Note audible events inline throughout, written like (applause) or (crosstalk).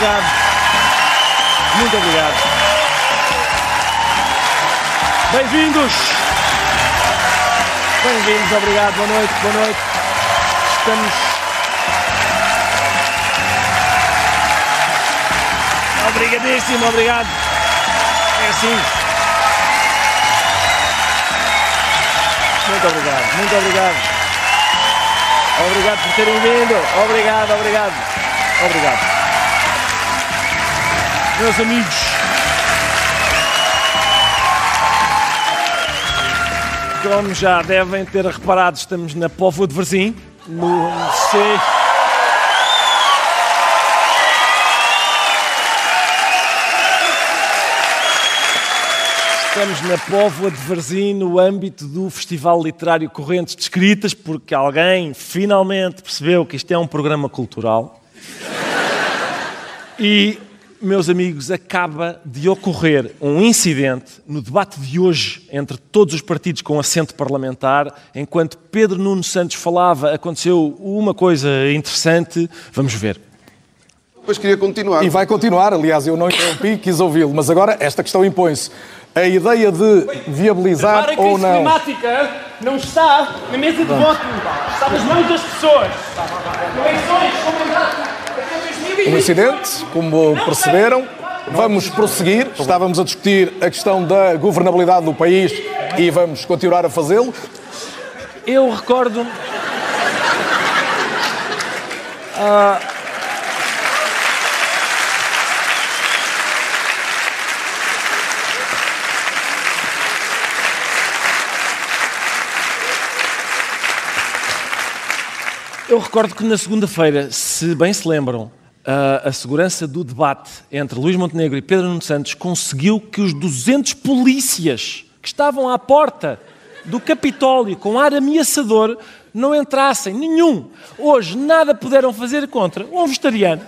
Obrigado! Muito obrigado! Bem-vindos! Bem-vindos, obrigado, boa noite, boa noite. Estamos. Obrigadíssimo, obrigado. É assim. Muito obrigado, muito obrigado. Obrigado por terem vindo. Obrigado, obrigado. Obrigado. Meus amigos. Como já devem ter reparado, estamos na Póvoa de Varzim, no C. Estamos na Póvoa de Varzim no âmbito do Festival Literário Correntes de Escritas, porque alguém finalmente percebeu que isto é um programa cultural. E, meus amigos, acaba de ocorrer um incidente no debate de hoje entre todos os partidos com assento parlamentar. Enquanto Pedro Nuno Santos falava, aconteceu uma coisa interessante. Vamos ver. Depois queria continuar. E vai continuar, aliás, eu não interrompi, quis ouvi-lo, mas agora esta questão impõe-se. A ideia de viabilizar Repara que a ou crise não. climática não está na mesa de voto, está nas mãos das pessoas. Eleições, comunidade, 2020. Um incidente, como perceberam. Vamos prosseguir. Estávamos a discutir a questão da governabilidade do país e vamos continuar a fazê-lo. Eu recordo. Eu recordo que na segunda-feira, se bem se lembram, a, a segurança do debate entre Luís Montenegro e Pedro Nuno Santos conseguiu que os 200 polícias que estavam à porta do Capitólio com ar ameaçador não entrassem. Nenhum. Hoje nada puderam fazer contra um vegetariano.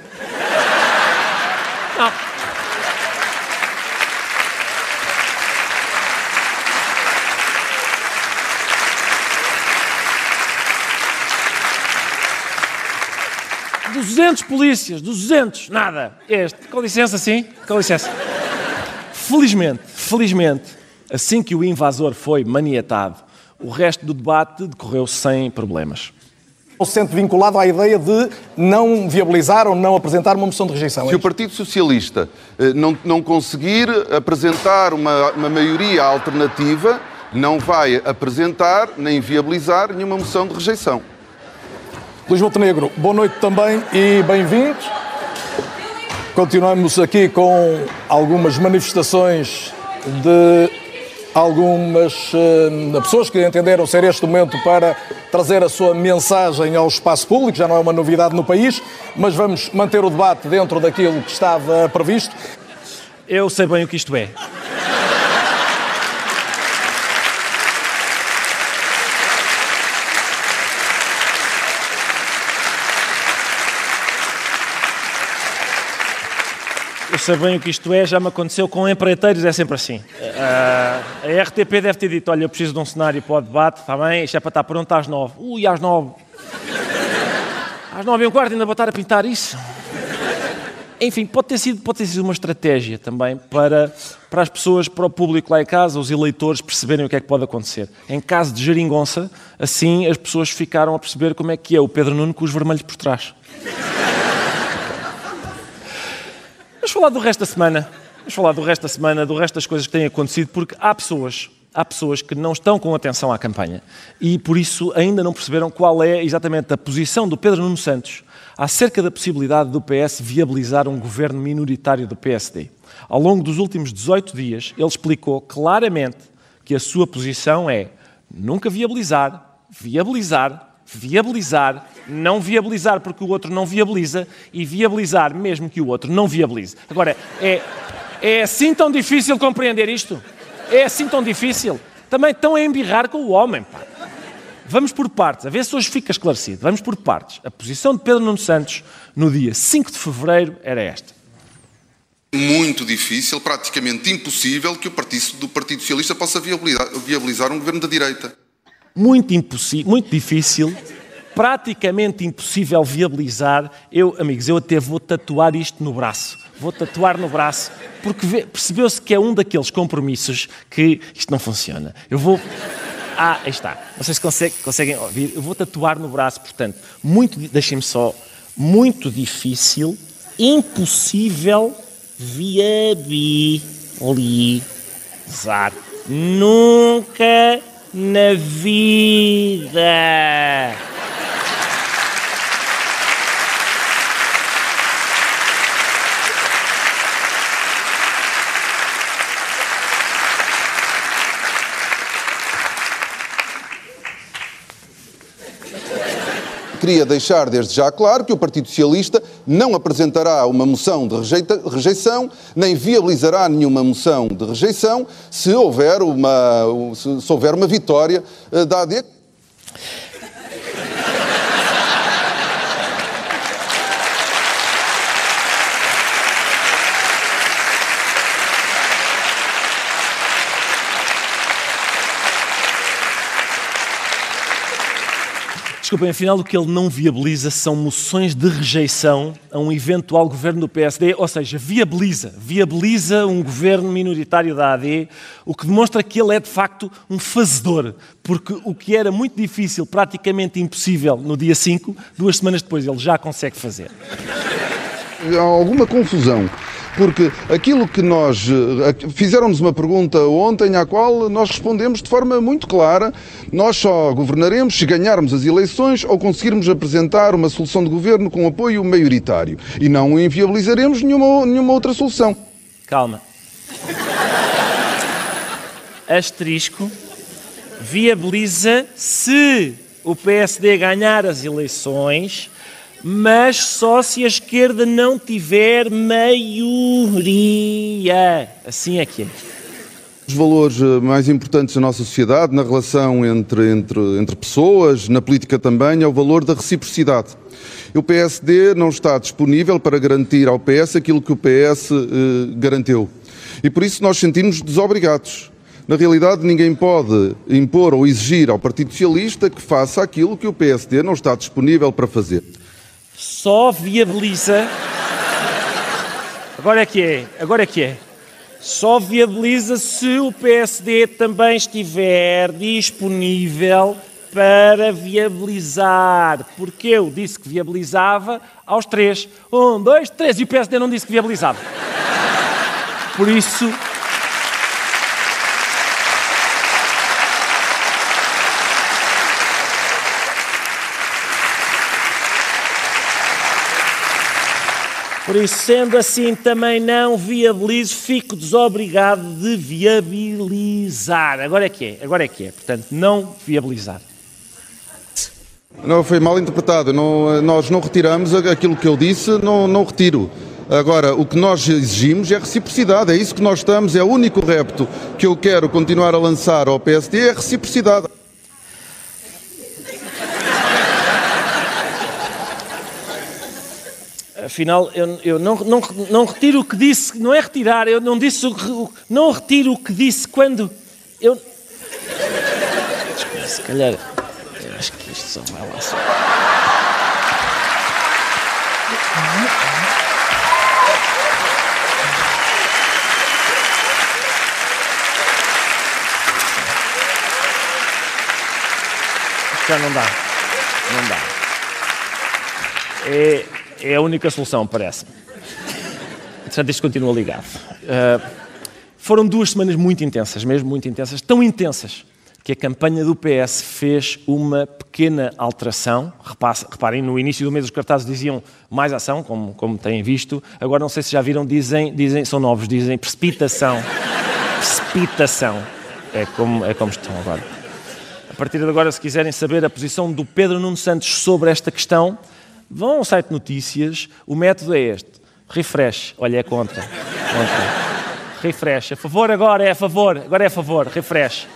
Não. 200 polícias, 200, nada. Este, com licença, sim, com licença. Felizmente, felizmente, assim que o invasor foi maniatado, o resto do debate decorreu sem problemas. Ou se sente vinculado à ideia de não viabilizar ou não apresentar uma moção de rejeição. Se o Partido Socialista eh, não, não conseguir apresentar uma, uma maioria alternativa, não vai apresentar nem viabilizar nenhuma moção de rejeição. Luís Montenegro, boa noite também e bem-vindos. Continuamos aqui com algumas manifestações de algumas eh, pessoas que entenderam ser este momento para trazer a sua mensagem ao espaço público. Já não é uma novidade no país, mas vamos manter o debate dentro daquilo que estava previsto. Eu sei bem o que isto é. Sei bem o que isto é, já me aconteceu com empreiteiros, é sempre assim. Ah, a RTP deve ter dito: olha, eu preciso de um cenário para o debate, está bem? Isto é para estar pronto às nove. Ui, às nove. Às nove e um quarto ainda vou estar a pintar isso. Enfim, pode ter sido, pode ter sido uma estratégia também para, para as pessoas, para o público lá em casa, os eleitores perceberem o que é que pode acontecer. Em caso de geringonça, assim as pessoas ficaram a perceber como é que é o Pedro Nuno com os vermelhos por trás. Vamos falar do resto da semana. Vamos falar do resto da semana, do resto das coisas que têm acontecido, porque há pessoas, há pessoas que não estão com atenção à campanha e por isso ainda não perceberam qual é exatamente a posição do Pedro Nuno Santos acerca da possibilidade do PS viabilizar um governo minoritário do PSD. Ao longo dos últimos 18 dias, ele explicou claramente que a sua posição é nunca viabilizar, viabilizar, viabilizar, não viabilizar porque o outro não viabiliza e viabilizar mesmo que o outro não viabilize. Agora, é, é assim tão difícil compreender isto? É assim tão difícil? Também estão a embirrar com o homem, pá. Vamos por partes, a ver se hoje fica esclarecido. Vamos por partes. A posição de Pedro Nuno Santos no dia 5 de fevereiro era esta. Muito difícil, praticamente impossível, que o Partido, do Partido Socialista possa viabilizar, viabilizar um governo da direita. Muito, muito difícil, praticamente impossível viabilizar. Eu, amigos, eu até vou tatuar isto no braço. Vou tatuar no braço, porque percebeu-se que é um daqueles compromissos que isto não funciona. Eu vou. Ah, aí está. Não sei se consegue, conseguem ouvir. Eu vou tatuar no braço, portanto, muito, deixem-me só, muito difícil, impossível viabilizar. Nunca na vida. Queria deixar desde já claro que o Partido Socialista não apresentará uma moção de rejeita, rejeição, nem viabilizará nenhuma moção de rejeição se houver uma, se, se houver uma vitória uh, da AD. Desculpem, afinal o que ele não viabiliza são moções de rejeição a um eventual governo do PSD, ou seja, viabiliza, viabiliza um governo minoritário da AD, o que demonstra que ele é de facto um fazedor, porque o que era muito difícil, praticamente impossível no dia 5, duas semanas depois ele já consegue fazer. Há alguma confusão porque aquilo que nós. Eh, fizeram-nos uma pergunta ontem, à qual nós respondemos de forma muito clara: nós só governaremos se ganharmos as eleições ou conseguirmos apresentar uma solução de governo com apoio maioritário. E não inviabilizaremos nenhuma, nenhuma outra solução. Calma. Asterisco viabiliza se o PSD ganhar as eleições mas só se a esquerda não tiver maioria. Assim é que é. Os valores eh, mais importantes da nossa sociedade, na relação entre, entre, entre pessoas, na política também, é o valor da reciprocidade. O PSD não está disponível para garantir ao PS aquilo que o PS eh. E por isso nós sentimos desobrigados. Na realidade, ninguém pode impor ou exigir ao Partido Socialista que faça aquilo que o PSD não está disponível para fazer só viabiliza. Agora é que é, agora é que é. Só viabiliza se o PSD também estiver disponível para viabilizar. Porque eu disse que viabilizava aos três. Um, dois, três. E o PSD não disse que viabilizava. Por isso, Por isso, sendo assim, também não viabilizo, fico desobrigado de viabilizar. Agora é que é, agora é que é. Portanto, não viabilizar. Não, foi mal interpretado. Não, nós não retiramos aquilo que eu disse, não, não retiro. Agora, o que nós exigimos é reciprocidade. É isso que nós estamos. É o único repto que eu quero continuar a lançar ao PSD, é reciprocidade. Afinal, eu, eu não, não, não retiro o que disse, não é retirar, eu não disse o que, não retiro o que disse quando eu. Se calhar, eu acho que isto só vai. Já não dá. Não dá. É, é a única solução, parece. Portanto, isto continua ligado. Uh, foram duas semanas muito intensas, mesmo muito intensas, tão intensas que a campanha do PS fez uma pequena alteração. Reparem, no início do mês os cartazes diziam mais ação, como, como têm visto. Agora não sei se já viram, dizem, dizem são novos, dizem precipitação. precipitação. É como, é como estão agora. A partir de agora, se quiserem saber a posição do Pedro Nuno Santos sobre esta questão, vão ao site de notícias. O método é este: refresh. Olha, é contra. contra. Refresh. A favor agora é a favor. Agora é a favor. Refresh.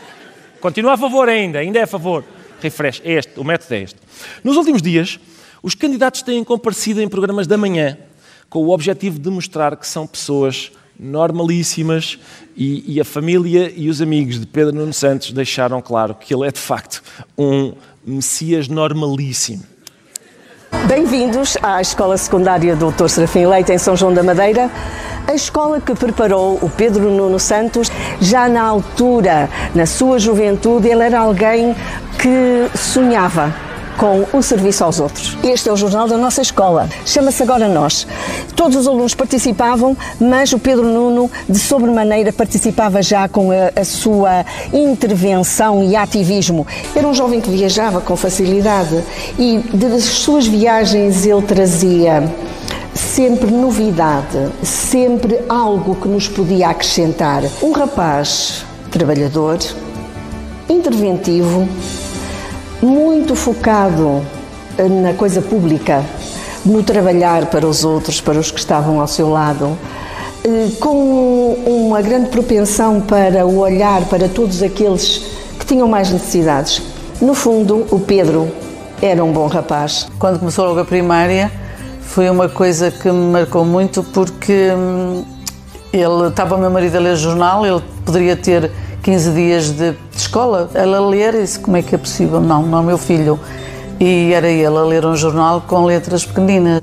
Continua a favor ainda. Ainda é a favor. Refresh. É este. O método é este. Nos últimos dias, os candidatos têm comparecido em programas da manhã com o objetivo de mostrar que são pessoas normalíssimas e, e, a família e os amigos de Pedro Nuno Santos deixaram claro que ele é de facto um Messias normalíssimo. Bem-vindos à Escola Secundária Dr. Serafim Leite em São João da Madeira, a escola que preparou o Pedro Nuno Santos. Já na altura, na sua juventude, ele era alguém que sonhava com o serviço aos outros. Este é o jornal da nossa escola. Chama-se Agora Nós. Todos os alunos participavam, mas o Pedro Nuno, de sobremaneira, participava já com a, a sua intervenção e ativismo. Era um jovem que viajava com facilidade e das suas viagens ele trazia sempre novidade, sempre algo que nos podia acrescentar. Um rapaz trabalhador, interventivo, muito focado na coisa pública, no trabalhar para os outros, para os que estavam ao seu lado, eh, com uma grande propensão para o olhar para todos aqueles que tinham mais necessidades. No fundo, o Pedro era um bom rapaz. Quando começou logo a primária, foi uma coisa que me marcou muito porque hum, ele estava o meu marido a ler jornal, ele poderia ter 15 dias de, de escola, ela ler, e disse, como é que é possível? Não, não, meu filho. E era ele a ler um jornal com letras pequeninas.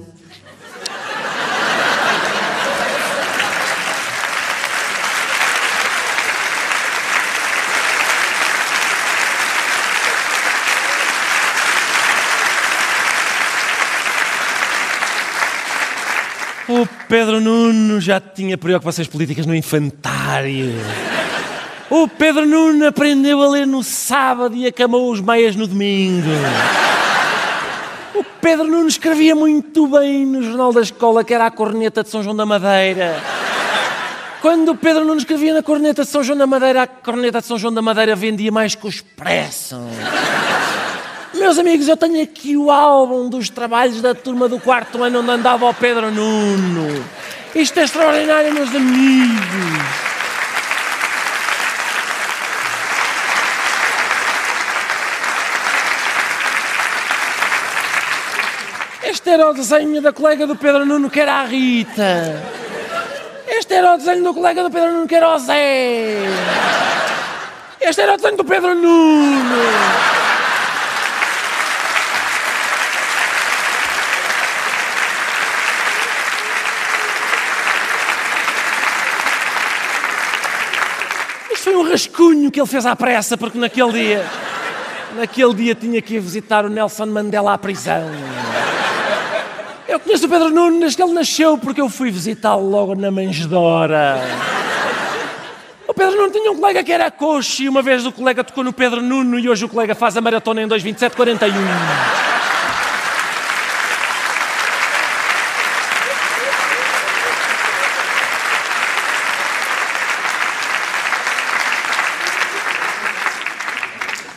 O Pedro Nuno já tinha preocupações políticas no infantário. O Pedro Nuno aprendeu a ler no sábado e acamou os meias no domingo. O Pedro Nuno escrevia muito bem no jornal da escola, que era a Corneta de São João da Madeira. Quando o Pedro Nuno escrevia na Corneta de São João da Madeira, a Corneta de São João da Madeira vendia mais que o Expresso. Meus amigos, eu tenho aqui o álbum dos trabalhos da turma do quarto ano onde andava o Pedro Nuno. Isto é extraordinário, meus amigos. Este era o desenho da colega do Pedro Nuno, que era a Rita. Este era o desenho do colega do Pedro Nuno, que era o Zé. Este era o desenho do Pedro Nuno. Isto foi um rascunho que ele fez à pressa, porque naquele dia, naquele dia tinha que ir visitar o Nelson Mandela à prisão. Conheço o Pedro Nuno desde que ele nasceu, porque eu fui visitá-lo logo na manjedora. O Pedro Nuno tinha um colega que era coxo e uma vez o colega tocou no Pedro Nuno e hoje o colega faz a maratona em 2.27.41.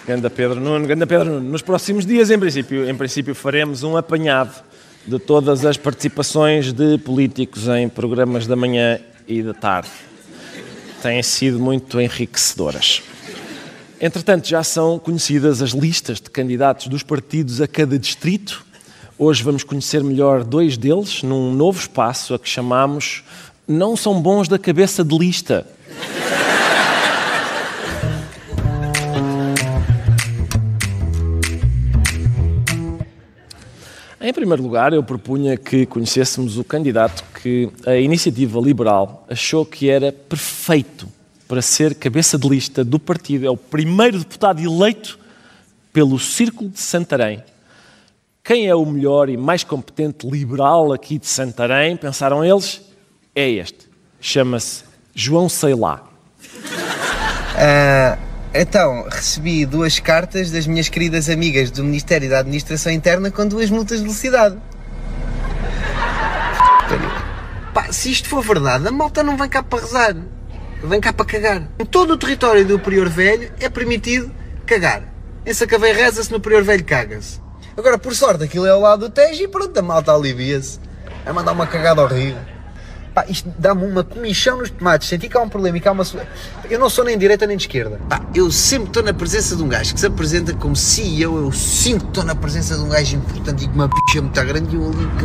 Ganda Pedro Nuno, Ganda Pedro Nuno. Nos próximos dias, em princípio, em princípio, faremos um apanhado de todas as participações de políticos em programas da manhã e da tarde. Têm sido muito enriquecedoras. Entretanto, já são conhecidas as listas de candidatos dos partidos a cada distrito. Hoje vamos conhecer melhor dois deles num novo espaço a que chamamos Não São Bons da Cabeça de Lista. Em primeiro lugar, eu propunha que conhecêssemos o candidato que a iniciativa liberal achou que era perfeito para ser cabeça de lista do partido. É o primeiro deputado eleito pelo Círculo de Santarém. Quem é o melhor e mais competente liberal aqui de Santarém, pensaram eles, é este. Chama-se João Seilá. Uh, (laughs) então, recebi duas cartas das minhas queridas amigas do Ministério da Administração Interna com duas multas de velocidade. Pá, se isto for verdade, a malta não vem cá para rezar. Vem cá para cagar. Em todo o território do Prior Velho é permitido cagar. Em Sacavém reza-se, no Prior Velho caga-se. Agora, por sorte, aquilo é ao lado do Tejo e pronto, a malta alivia-se. É mandar uma cagada horrível. Pá, isto dá-me uma comichão nos tomates. Senti que há um problema e que há uma. Eu não sou nem de direita nem de esquerda. Pá, eu sempre estou na presença de um gajo que se apresenta como CEO. Eu sinto que estou na presença de um gajo importante e com uma picha muito grande. E eu ali com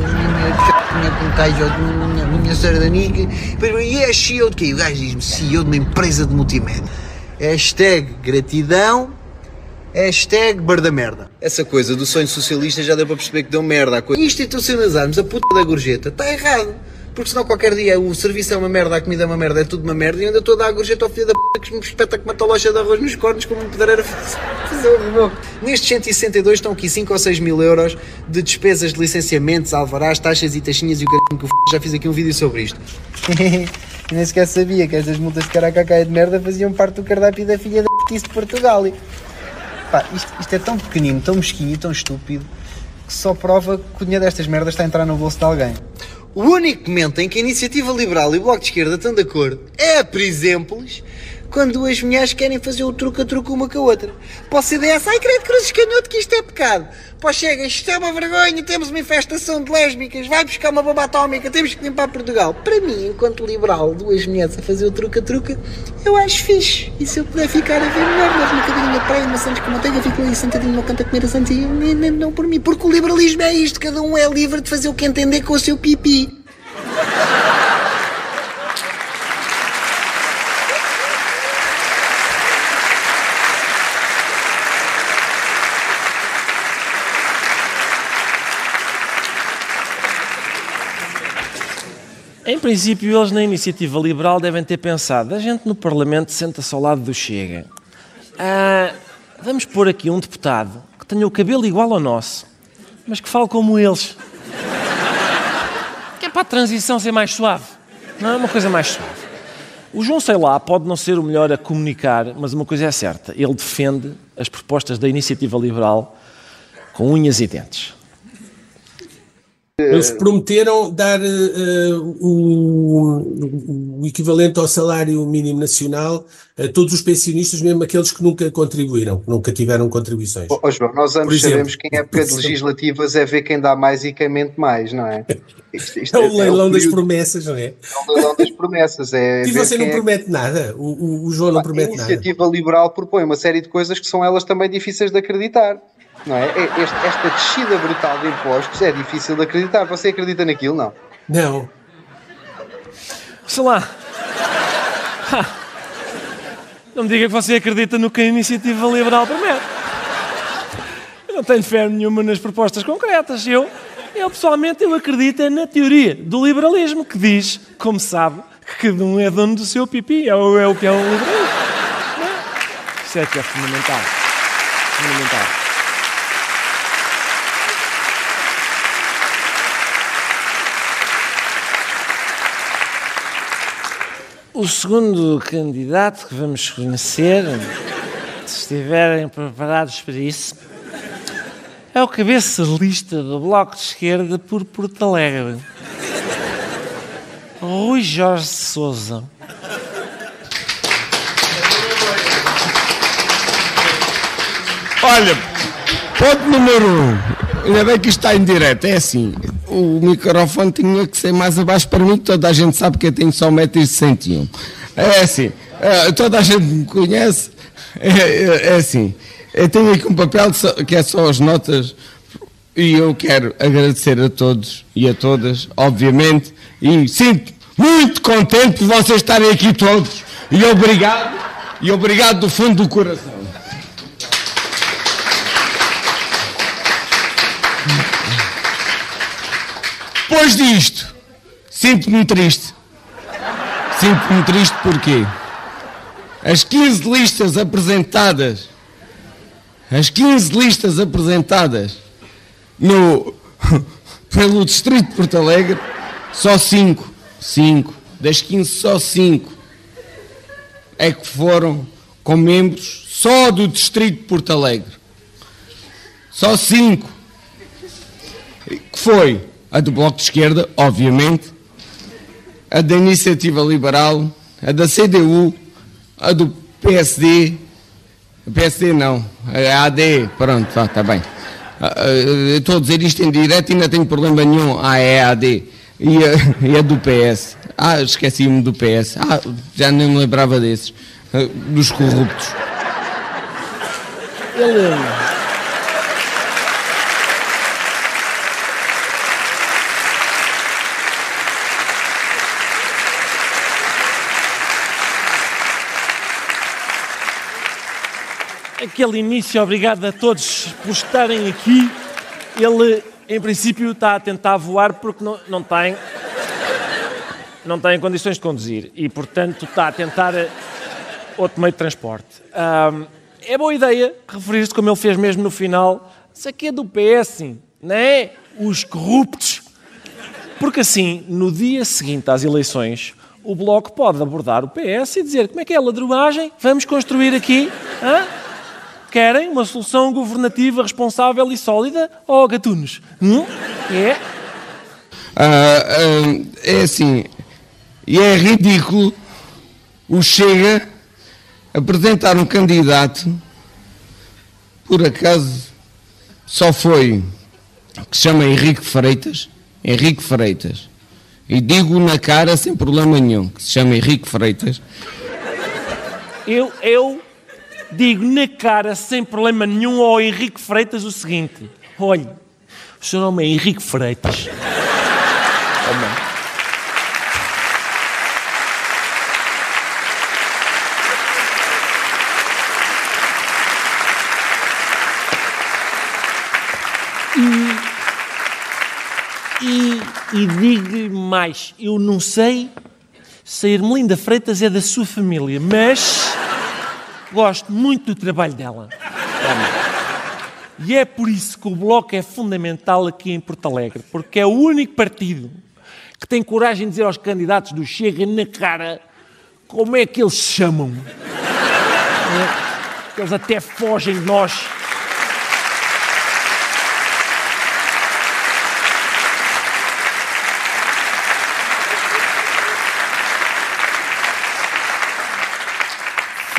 minha com um caixa, a minha senhora da amiga. E é CEO de quê? O gajo diz-me CEO de uma empresa de multimédia. Hashtag gratidão. Hashtag merda. Essa coisa do sonho socialista já deu para perceber que deu merda. A coisa. Institucionalizarmos a puta da gorjeta está errado. Porque senão qualquer dia o serviço é uma merda, a comida é uma merda, é tudo uma merda e ainda estou a dar a gorjeta ao filho da p que me espeta com uma talocha de arroz nos cornos como me puder fazer o meu. Nestes 162 estão aqui 5 ou 6 mil euros de despesas de licenciamentos, alvarás, taxas e taxinhas e o c... que o f... já fiz aqui um vídeo sobre isto. (laughs) Nem sequer sabia que estas multas de caracacaia de merda faziam parte do cardápio da filha da p de Portugal. E... Pá, isto, isto é tão pequenino, tão mesquinho tão estúpido que só prova que o dinheiro destas merdas está a entrar no bolso de alguém. O único momento em que a Iniciativa Liberal e o Bloco de Esquerda estão de acordo é, por exemplo, quando duas mulheres querem fazer o truque a truque uma com a outra. Para o CDS, ai credo cruzes canhoto que isto é pecado. Para Chega, isto é uma vergonha, temos uma infestação de lésbicas, vai buscar uma bomba atómica, temos que limpar Portugal. Para mim, enquanto liberal, duas mulheres a fazer o truque a truque, eu acho fixe. E se eu puder ficar a ver melhor, mas uma cadeirinha de praia, maçãs com manteiga, fico ali sentadinho no canto a comer a santinha, não por mim. Porque o liberalismo é isto, cada um é livre de fazer o que entender com o seu pipi. Em princípio, eles na iniciativa liberal devem ter pensado: a gente no Parlamento senta-se ao lado do Chega. Ah, vamos pôr aqui um deputado que tenha o cabelo igual ao nosso, mas que fale como eles. Que é para a transição ser mais suave. Não é uma coisa mais suave. O João Sei lá pode não ser o melhor a comunicar, mas uma coisa é certa: ele defende as propostas da iniciativa liberal com unhas e dentes. Eles prometeram dar uh, o, o, equivalente ao salário mínimo nacional a todos os pensionistas, mesmo aqueles que nunca contribuíram, que nunca tiveram contribuições. Oh, João, nós ambos exemplo, sabemos que em época de legislativas é ver quem dá mais e quem mente mais, não é? (laughs) Isto, isto é o leilão é o das promessas, não é? É o leilão das promessas. É (laughs) e você não é... promete nada? O, o, o João não promete nada? A iniciativa liberal propõe uma série de coisas que são elas também difíceis de acreditar. Não é? Este, esta descida brutal de impostos é difícil de acreditar. Você acredita naquilo, não? Não. Sei lá. Não me diga que você acredita no que a iniciativa liberal promete. Eu não tenho fé nenhuma nas propostas concretas. Eu, eu pessoalmente, eu acredito na teoria do liberalismo, que diz, como sabe, que cada um é dono do seu pipi. É, o, é o que é o liberalismo. Isso é que é fundamental. Fundamental. O segundo candidato que vamos conhecer, se estiverem preparados para isso, é o cabeça de lista do Bloco de Esquerda por Porto Alegre. Rui Jorge Souza. Olha, ponto número um. Ainda bem que está em direto. É assim, o microfone tinha que ser mais abaixo para mim, toda a gente sabe que eu tenho só 1,61m. É assim, é, toda a gente me conhece. É, é, é, assim, eu tenho aqui um papel que é só as notas e eu quero agradecer a todos e a todas, obviamente, e sinto muito contente por vocês estarem aqui todos. E obrigado, e obrigado do fundo do coração. Depois disto, sinto-me triste. Sinto-me triste porque as 15 listas apresentadas, as 15 listas apresentadas no, (laughs) pelo Distrito de Porto Alegre, só 5, 5, das 15 só 5 é que foram com membros só do Distrito de Porto Alegre. Só 5. Que foi a do Bloco de Esquerda, obviamente, a da Iniciativa Liberal, a da CDU, a do PSD PSD não. A AD, pronto, está tá bem. Ah, ah, Estou a dizer isto em direto e não tenho problema nenhum. Ah, é a AD. E a, e a do PS. Ah, esqueci-me do PS. Ah, já nem me lembrava desses. Dos corruptos. Ele. Aquele início, obrigado a todos por estarem aqui. Ele, em princípio, está a tentar voar porque não, não tem. Não tem condições de conduzir e, portanto, está a tentar eh, outro meio de transporte. Ahm, é boa ideia referir-se, como ele fez mesmo no final, isso aqui é do PS, não é? Os corruptos. Porque assim, no dia seguinte às eleições, o Bloco pode abordar o PS e dizer como é que é a ladruagem, vamos construir aqui. hã? Querem uma solução governativa responsável e sólida ou gatunos? Hum? É? Ah, ah, é assim, e é ridículo o Chega apresentar um candidato, por acaso só foi, que se chama Henrique Freitas, Henrique Freitas, e digo na cara sem problema nenhum, que se chama Henrique Freitas, Eu, eu digo na cara, sem problema nenhum, ao Henrique Freitas o seguinte: olhe, o seu nome é Henrique Freitas. E, e, digo-lhe mais: eu não sei se a Ermelinda Freitas é da sua família, mas gosto muito do trabalho dela. E é por isso que o Bloco é fundamental aqui em Porto Alegre, porque é o único partido que tem coragem de dizer aos candidatos do Chega na cara como é que eles se chamam. É, Eles até fogem de nós.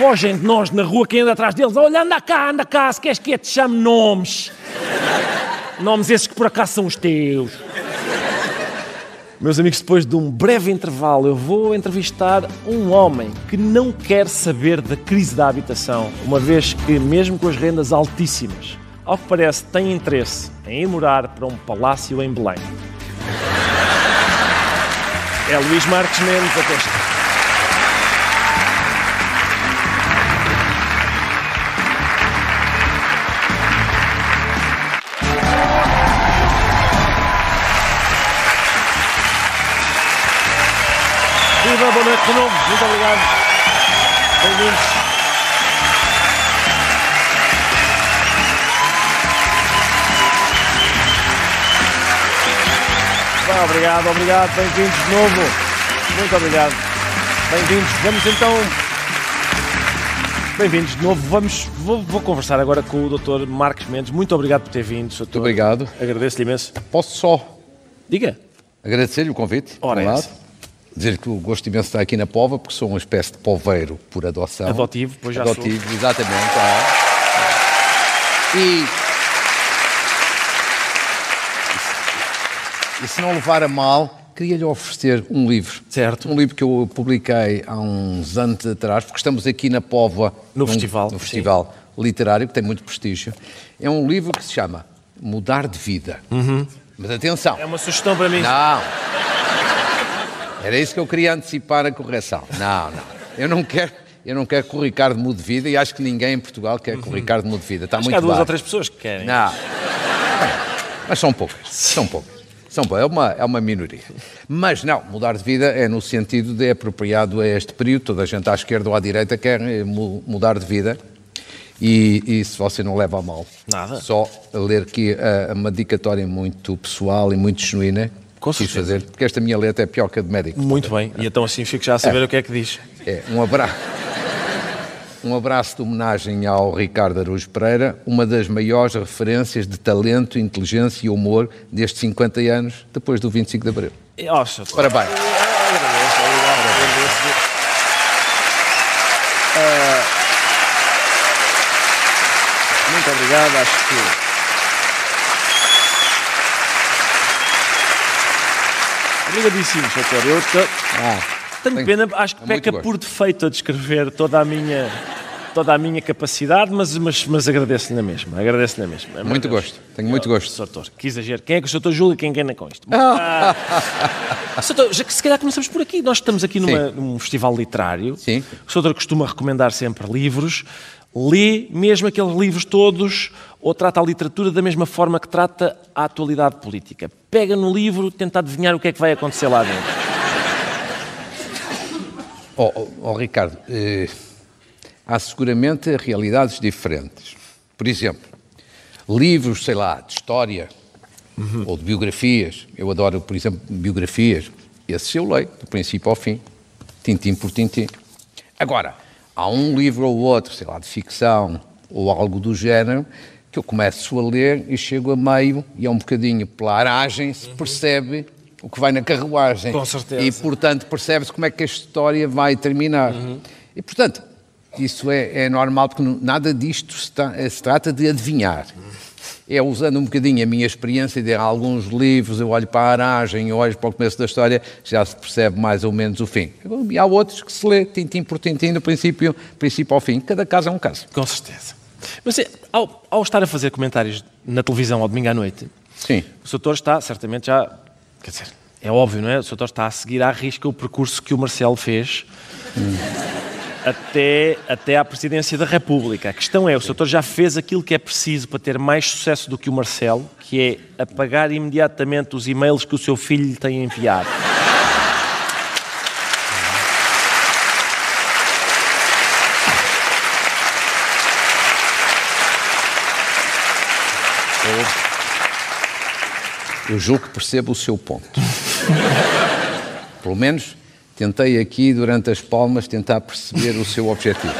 Fogem de nós na rua, quem anda atrás deles, olha, anda cá, anda cá, se queres que eu te chame nomes. Nomes esses que por acaso são os teus. Meus amigos, depois de um breve intervalo, eu vou entrevistar um homem que não quer saber da crise da habitação, uma vez que, mesmo com as rendas altíssimas, ao que parece, tem interesse em ir morar para um palácio em Belém. É Luís Marques Mendes, até Viva, boa noite de novo. Muito obrigado. Bem-vindos. Obrigado, obrigado. Bem-vindos de novo. Muito obrigado. Bem-vindos. Vamos então. Bem-vindos de novo. Vamos, vou, vou conversar agora com o Dr. Marcos Mendes. Muito obrigado por ter vindo. Muito obrigado. Agradeço-lhe imenso. Posso só Diga. agradecer-lhe o convite. Ora, um lado. Dizer que o gosto imenso de estar aqui na Pova, porque sou uma espécie de poveiro por adoção. Adotivo, pois já Adotivo, sou. exatamente. é. E, e se não levar a mal, queria-lhe oferecer um livro. Certo. Um livro que eu publiquei há uns anos atrás, porque estamos aqui na Póvoa. No festival, No sim. festival literário, que tem muito prestígio. É um livro que se chama Mudar de Vida. Mas atenção. É uma sugestão para mim. Não. Era isso que eu queria antecipar a correção. Não, não. Eu não quero, eu não quero que o Ricardo mude de vida e acho que ninguém em Portugal quer que o Ricardo mude de vida. Está Acho que muito há duas ou três pessoas que querem. Não. (laughs) Mas são poucas. São poucas. São poucas. É uma, é uma minoria. Mas não, mudar de vida é no sentido de é apropriado a este período. Toda a gente à esquerda ou à direita quer eh, mu- mudar de vida. E, e se você não leva a mal. Nada. Só ler aqui eh, uma dedicatória muito pessoal e muito genuína. Com quis fazer, porque esta minha letra é pior que a de médico. Muito bem. E então assim fico já a saber É. o que é que diz. É, um abraço. (laughs) Um abraço de homenagem ao Ricardo Araújo Pereira, uma das maiores referências de talento, inteligência e humor destes 50 anos, depois do 25 de Abril. Senhor, Parabéns. Agradeço, obrigado, agradeço. obrigado. Acho que. Obrigadíssimo, doutor. Eu te- tenho tem- pena, acho que é peca por defeito a descrever toda a minha, toda a minha capacidade, mas, mas, mas agradeço-lhe na mesma. Agradeço-lhe na mesma. Muito gosto, tenho muito gosto. Doutor, que exagero. Quem é que o doutor Júlio e quem ganha com isto? Ah, doutor, já que se calhar começamos por aqui. Nós estamos aqui numa- num festival literário. Sim. O doutor costuma recomendar sempre livros. Lê mesmo aqueles livros todos ou trata a literatura da mesma forma que trata a atualidade política? Pega no livro, tenta adivinhar o que é que vai acontecer lá dentro. Oh, oh, oh, Ricardo, eh, há seguramente realidades diferentes. Por exemplo, livros, sei lá, de história ou de biografias. Eu adoro, por exemplo, biografias. Esses eu leio, do princípio ao fim, tintim por tintim. Agora, há um livro ou outro, sei lá, de ficção ou algo do género, que eu começo a ler e chego a meio e é um bocadinho pela aragem se percebe o que vai na carruagem. Com certeza. E, portanto, percebe-se como é que a história vai terminar. E, portanto, isso é, é normal, porque nada disto se, tra- se trata de adivinhar. É usando um bocadinho a minha experiência de alguns livros, eu olho para a aragem, eu olho para o começo da história, já se percebe mais ou menos o fim. E há outros que se lê tintim por tintim, do princípio, princípio ao fim. Cada caso é um caso. Com certeza. Mas é, ao, ao estar a fazer comentários na televisão ao domingo à noite, Sim. o doutor está certamente já. Quer dizer, é óbvio, não é? O doutor está a seguir à risca o percurso que o Marcelo fez até, até à presidência da República. A questão é: o doutor já fez aquilo que é preciso para ter mais sucesso do que o Marcelo, que é apagar imediatamente os e-mails que o seu filho lhe tem enviado. Eu julgo que percebo o seu ponto. Pelo menos tentei aqui, durante as palmas, tentar perceber o seu objetivo.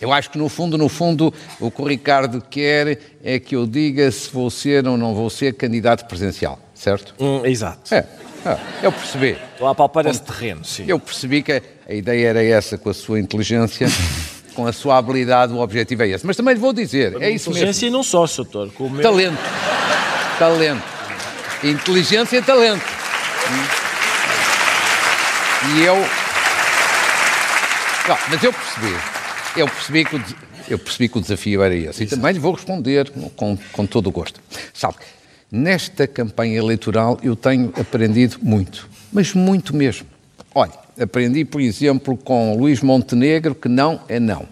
Eu acho que, no fundo, no fundo, o que o Ricardo quer é que eu diga se vou ser ou não vou ser candidato presencial, certo? Hum, exato. É, é, eu percebi. Estou a palpar esse terreno, sim. Eu percebi que a ideia era essa, com a sua inteligência, (laughs) com a sua habilidade, o objetivo é esse. Mas também lhe vou dizer, é isso mesmo. Inteligência e não só, doutor. Com o meu... Talento. Talento. Inteligência e talento. E eu. Não, mas eu percebi. Eu percebi que o, eu percebi que o desafio era esse. E também lhe vou responder com, com todo o gosto. Sabe, nesta campanha eleitoral eu tenho aprendido muito. Mas muito mesmo. Olha, aprendi, por exemplo, com Luís Montenegro que não é não.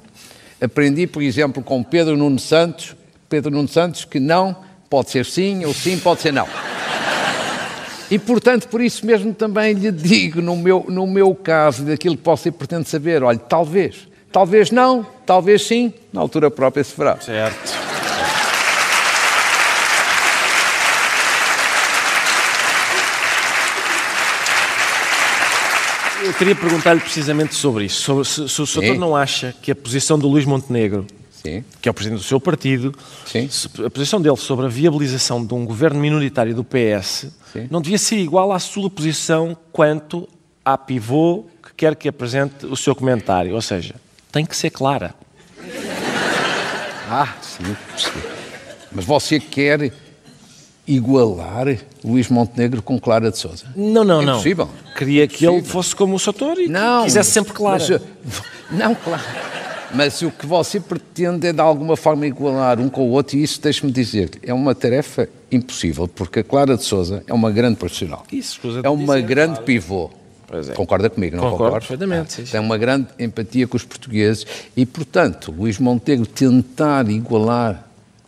Aprendi, por exemplo, com Pedro Nuno Santos, Pedro Nuno Santos, que não pode ser sim ou sim pode ser não. E, portanto, por isso mesmo também lhe digo, no meu, no meu caso, daquilo que você pretende saber, olha, talvez, talvez não, talvez sim, na altura própria se verá. Certo. Eu queria perguntar-lhe precisamente sobre isso. Sobre, se, se o senhor não acha que a posição do Luís Montenegro, Sim. que é o presidente do seu partido, se- a posição dele sobre a viabilização de um governo minoritário do PS não devia ser igual à sua posição quanto à pivô que quer que apresente o seu comentário. Ou seja, tem que ser clara. Ah, sim, percebi. Mas você quer igualar Luís Montenegro com Clara de Souza? Não, não, não. Impossível. Queria que ele fosse como o Sator e Não, quisesse sempre clara. mas, não, claro. Mas o que você pretende é de alguma forma igualar um com o outro, e isso, deixe-me dizer, é uma tarefa impossível, porque a Clara de Souza é uma grande profissional. Isso, é uma dizer, grande claro. pivô. Pois é. Concorda comigo, não Concordo concorda? perfeitamente, sim, sim. Tem uma grande empatia com os portugueses e, portanto, Luís Montenegro tentar igualar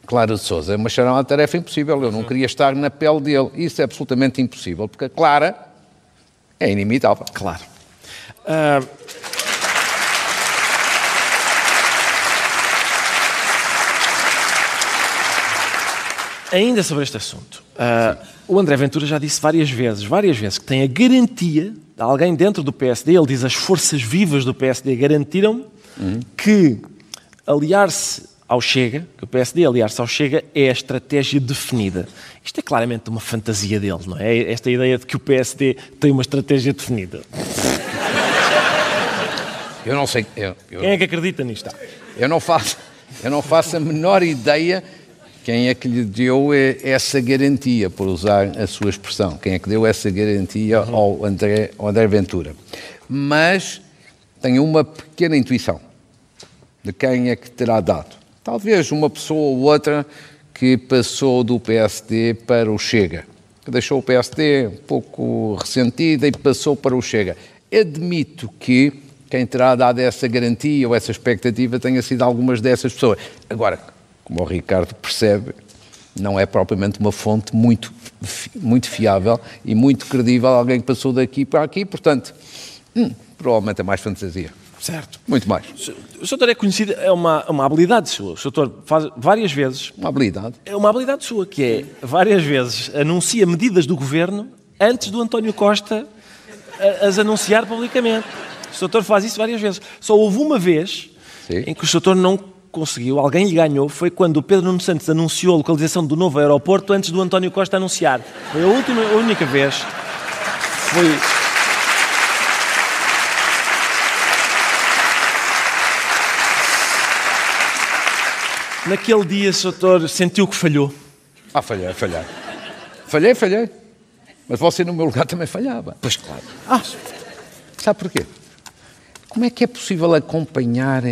Clara de Souza é uma, será uma tarefa impossível. Eu não queria estar na pele dele. Isso é absolutamente impossível, porque a Clara é inimitável. Claro. Ah, ainda sobre este assunto, ah, o André Ventura já disse várias vezes, várias vezes, que tem a garantia de alguém dentro do PSD, ele diz as forças vivas do PSD garantiram que aliar-se ao Chega, que o PSD aliar-se ao Chega é a estratégia definida. Isto é claramente uma fantasia dele, não é? Esta ideia de que o PSD tem uma estratégia definida. Eu não sei. Eu, eu- Quem é que acredita nisto? eu não faço. Eu não faço a menor ideia quem é que lhe deu essa garantia, por usar a sua expressão. Quem é que deu essa garantia ao André, ao André Ventura. Mas tenho uma pequena intuição de quem é que terá dado. Talvez uma pessoa ou outra que passou do PSD para o Chega, que deixou o PSD um pouco ressentida e passou para o Chega. Admito que quem terá dado essa garantia ou essa expectativa tenha sido algumas dessas pessoas. Agora, como o Ricardo percebe, não é propriamente uma fonte muito, muito fiável e muito credível alguém que passou daqui para aqui, portanto, hum, provavelmente é mais fantasia. Certo. Muito mais. O Soutor é conhecido, é uma, uma habilidade sua. O Soutor faz várias vezes. Uma habilidade? É uma habilidade sua, que é várias vezes anuncia medidas do governo antes do António Costa as anunciar publicamente. O Soutor faz isso várias vezes. Só houve uma vez Sim. em que o Soutor não conseguiu, alguém lhe ganhou, foi quando o Pedro Nuno Santos anunciou a localização do novo aeroporto antes do António Costa anunciar. Foi a última, a única vez. Foi. Naquele dia, Soutor sentiu que falhou. Ah, falhei, falhei. Falhei, falhei. Mas você, no meu lugar, também falhava. Pois claro. Ah, sabe porquê? Como é que é possível acompanhar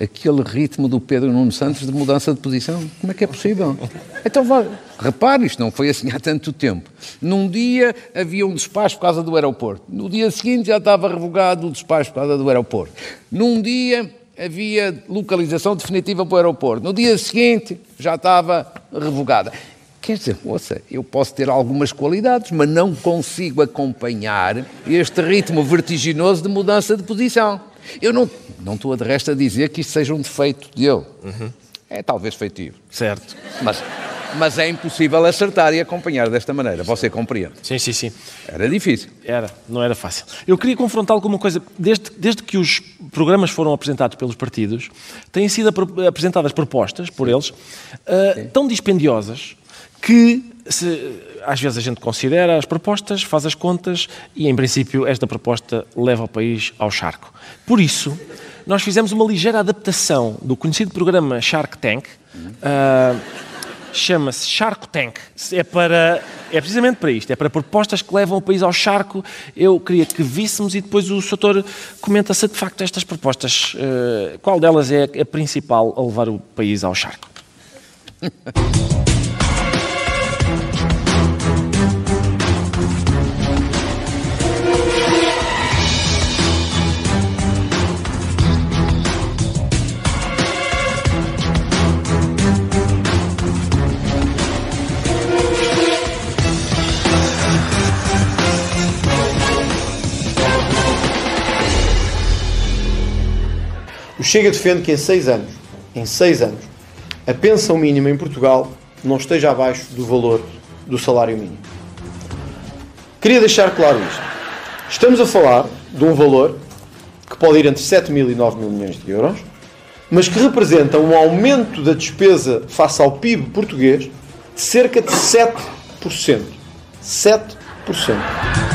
aquele ritmo do Pedro Nuno Santos de mudança de posição? Como é que é possível? Então, vá, repare, isto não foi assim há tanto tempo. Num dia havia um despacho por causa do aeroporto. No dia seguinte já estava revogado o despacho por causa do aeroporto. Num dia havia localização definitiva para o aeroporto. No dia seguinte já estava revogada. Quer dizer, ouça, eu posso ter algumas qualidades, mas não consigo acompanhar este ritmo vertiginoso de mudança de posição. Eu não, não estou de resto a dizer que isto seja um defeito dele. Uhum. É talvez feitivo. Certo. Mas, mas é impossível acertar e acompanhar desta maneira. Você compreende? Sim, sim, sim. Era difícil. Era, não era fácil. Eu queria confrontá-lo com uma coisa. Desde, desde que os programas foram apresentados pelos partidos, têm sido ap apresentadas propostas por eles uh, tão dispendiosas que se, às vezes a gente considera as propostas, faz as contas e, em princípio, esta proposta leva o país ao charco. Por isso, nós fizemos uma ligeira adaptação do conhecido programa Shark Tank. Uh, Chama-se Shark Tank. É, para, é precisamente para isto, é para propostas que levam o país ao charco. Eu queria que víssemos e depois o Soutor comenta se de facto estas propostas, uh, qual delas é a principal a levar o país ao charco. (laughs) Chega defende que em seis anos, em seis anos, a pensão mínima em Portugal não esteja abaixo do valor do salário mínimo. Queria deixar claro isto. Estamos a falar de um valor que pode ir entre 7 mil e 9 mil milhões de euros, mas que representa um aumento da despesa face ao PIB português de cerca de 7%. 7%.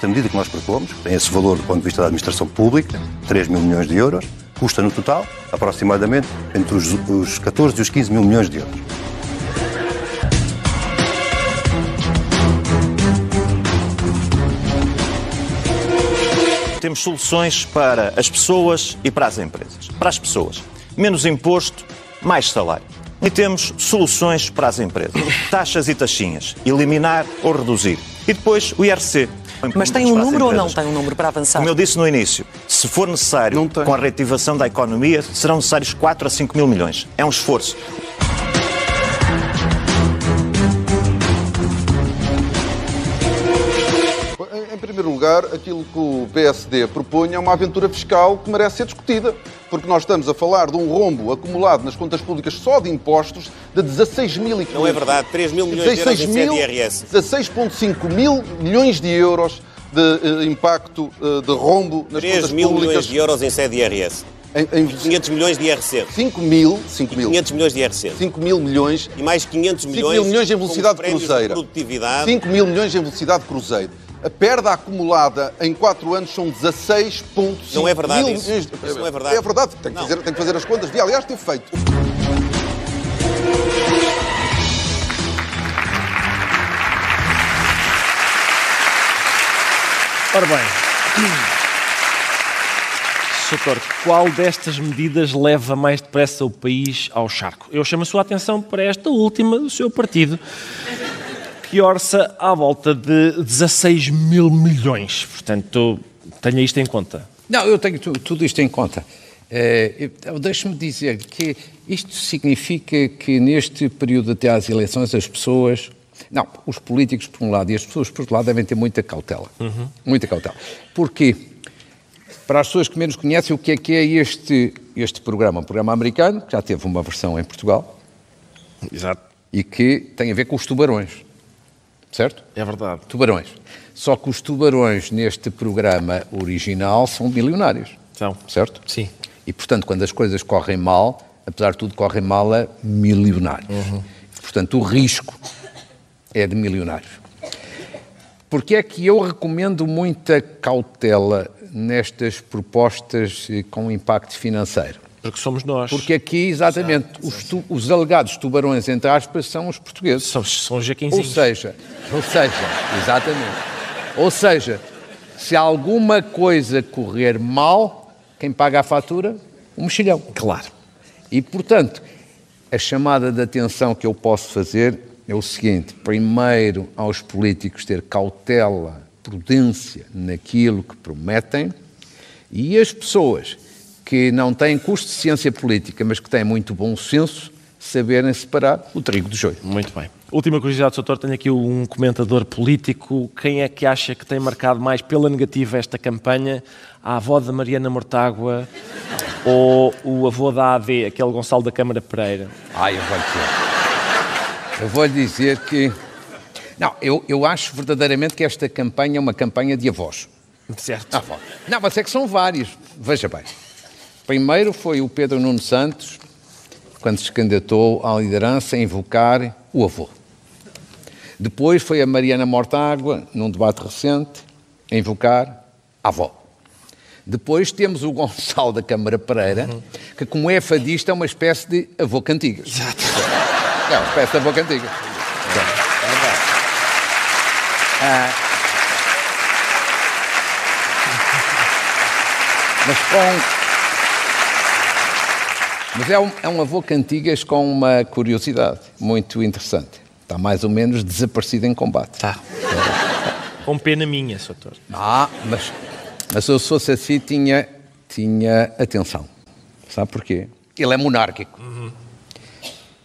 Esta medida que nós propomos, tem esse valor do ponto de vista da administração pública, 3 mil milhões de euros, custa no total aproximadamente entre os, os 14 e os 15 mil milhões de euros. Temos soluções para as pessoas e para as empresas. Para as pessoas, menos imposto, mais salário. E temos soluções para as empresas. Taxas e taxinhas. Eliminar ou reduzir. E depois o IRC. Mas tem um número ou não tem um número para avançar? Como eu disse no início, se for necessário, com a reativação da economia, serão necessários 4 a 5 mil milhões. É um esforço. Primeiro lugar, aquilo que o PSD propõe é uma aventura fiscal que merece ser discutida, porque nós estamos a falar de um rombo acumulado nas contas públicas só de impostos de 16 mil e Não é verdade, 3 mil milhões de euros em CDRS. 16,5 mil milhões de euros de uh, impacto uh, de rombo nas 3 contas mil públicas. milhões de euros em CDRS. Em, em... 500 milhões de IRC. 5 mil, 5 mil. 500 milhões de IRC. 5 mil milhões. E mais 500 milhões, 5 mil milhões em velocidade cruzeira. De produtividade. 5 mil milhões em velocidade cruzeiro. A perda acumulada em 4 anos são 16,5 Não é verdade mil isso. Isso não é verdade. É verdade, tem que, Não. fazer, tem que fazer as contas. E, aliás, teve feito. Ora bem. Soutor, qual destas medidas leva mais depressa o país ao charco? Eu chamo a sua atenção para esta última do seu partido, que orça à volta de 16 mil milhões. Portanto, tenha isto em conta. Não, eu tenho tu- tudo isto em conta. Eh, eu- Deixe-me dizer que isto significa que neste período até às eleições as pessoas. Não, os políticos por um lado e as pessoas por outro lado devem ter muita cautela. Muita cautela. Porquê? Para as pessoas que menos conhecem, o que é que é este, este programa? Um programa americano, que já teve uma versão em Portugal. Exato. E que tem a ver com os tubarões. Certo? É verdade. Tubarões. Só que os tubarões neste programa original são milionários. São. Certo? Sim. E, portanto, quando as coisas correm mal, apesar de tudo, correm mal a milionários. Portanto, o risco é de milionários. Porque é que eu recomendo muita cautela nestas propostas eh, com impacto financeiro? Porque somos nós. Porque aqui, exatamente, os, tu- os alegados tubarões, entre aspas, são os portugueses. São, são os Ou jaquinzinhos. seja, ou seja, exatamente. Ou seja, se alguma coisa correr mal, quem paga a fatura? O mexilhão. Claro. E, portanto, a chamada de atenção que eu posso fazer é o seguinte: primeiro, aos políticos ter cautela, prudência naquilo que prometem, e as pessoas que não têm custo de ciência política, mas que têm muito bom senso, saberem separar o trigo do joio. Muito bem. Última curiosidade, doutor, tenho aqui um comentador político. Quem é que acha que tem marcado mais pela negativa esta campanha? A avó da Mariana Mortágua ou o avô da AD, aquele Gonçalo da Câmara Pereira? Ah, eu vou dizer. Eu vou lhe dizer que. Não, eu, eu acho verdadeiramente que esta campanha é uma campanha de avós. Certo. Avó. Não, mas é que são vários. Veja bem. Primeiro foi o Pedro Nuno Santos, quando se candidatou à liderança, a invocar o avô. Depois foi a Mariana Mortágua, num debate recente, a invocar a avó. Depois temos o (laughs) Gonçalo da Câmara Pereira, que, como é fadista, é uma espécie de avô cantiga. Exato. É uma espécie de avô cantiga. Ah, mas com. Mas é um, é um avô cantigas com uma curiosidade muito interessante. Está mais ou menos desaparecido em combate. Está. Com pena minha, doutor. Ah, mas, mas se eu fosse assim, tinha, tinha atenção. Sabe porquê? Ele é monárquico.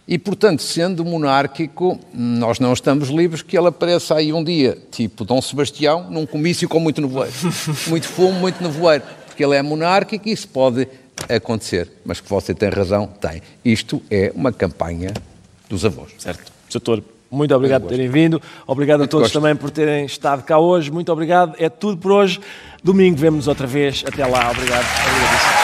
E, portanto, sendo monárquico, nós não estamos livres que ele apareça aí um dia, tipo Dom Sebastião, num comício com muito nevoeiro. (laughs) muito fumo, muito nevoeiro. Porque ele é monárquico e isso pode acontecer. Mas que você tem razão, tem. Isto é uma campanha dos avós. Certo. Doutor, muito obrigado por terem vindo. Obrigado a todos gosto. também por terem estado cá hoje. Muito obrigado. É tudo por hoje. Domingo vemos outra vez. Até lá. Obrigado. Obrigadíssimo.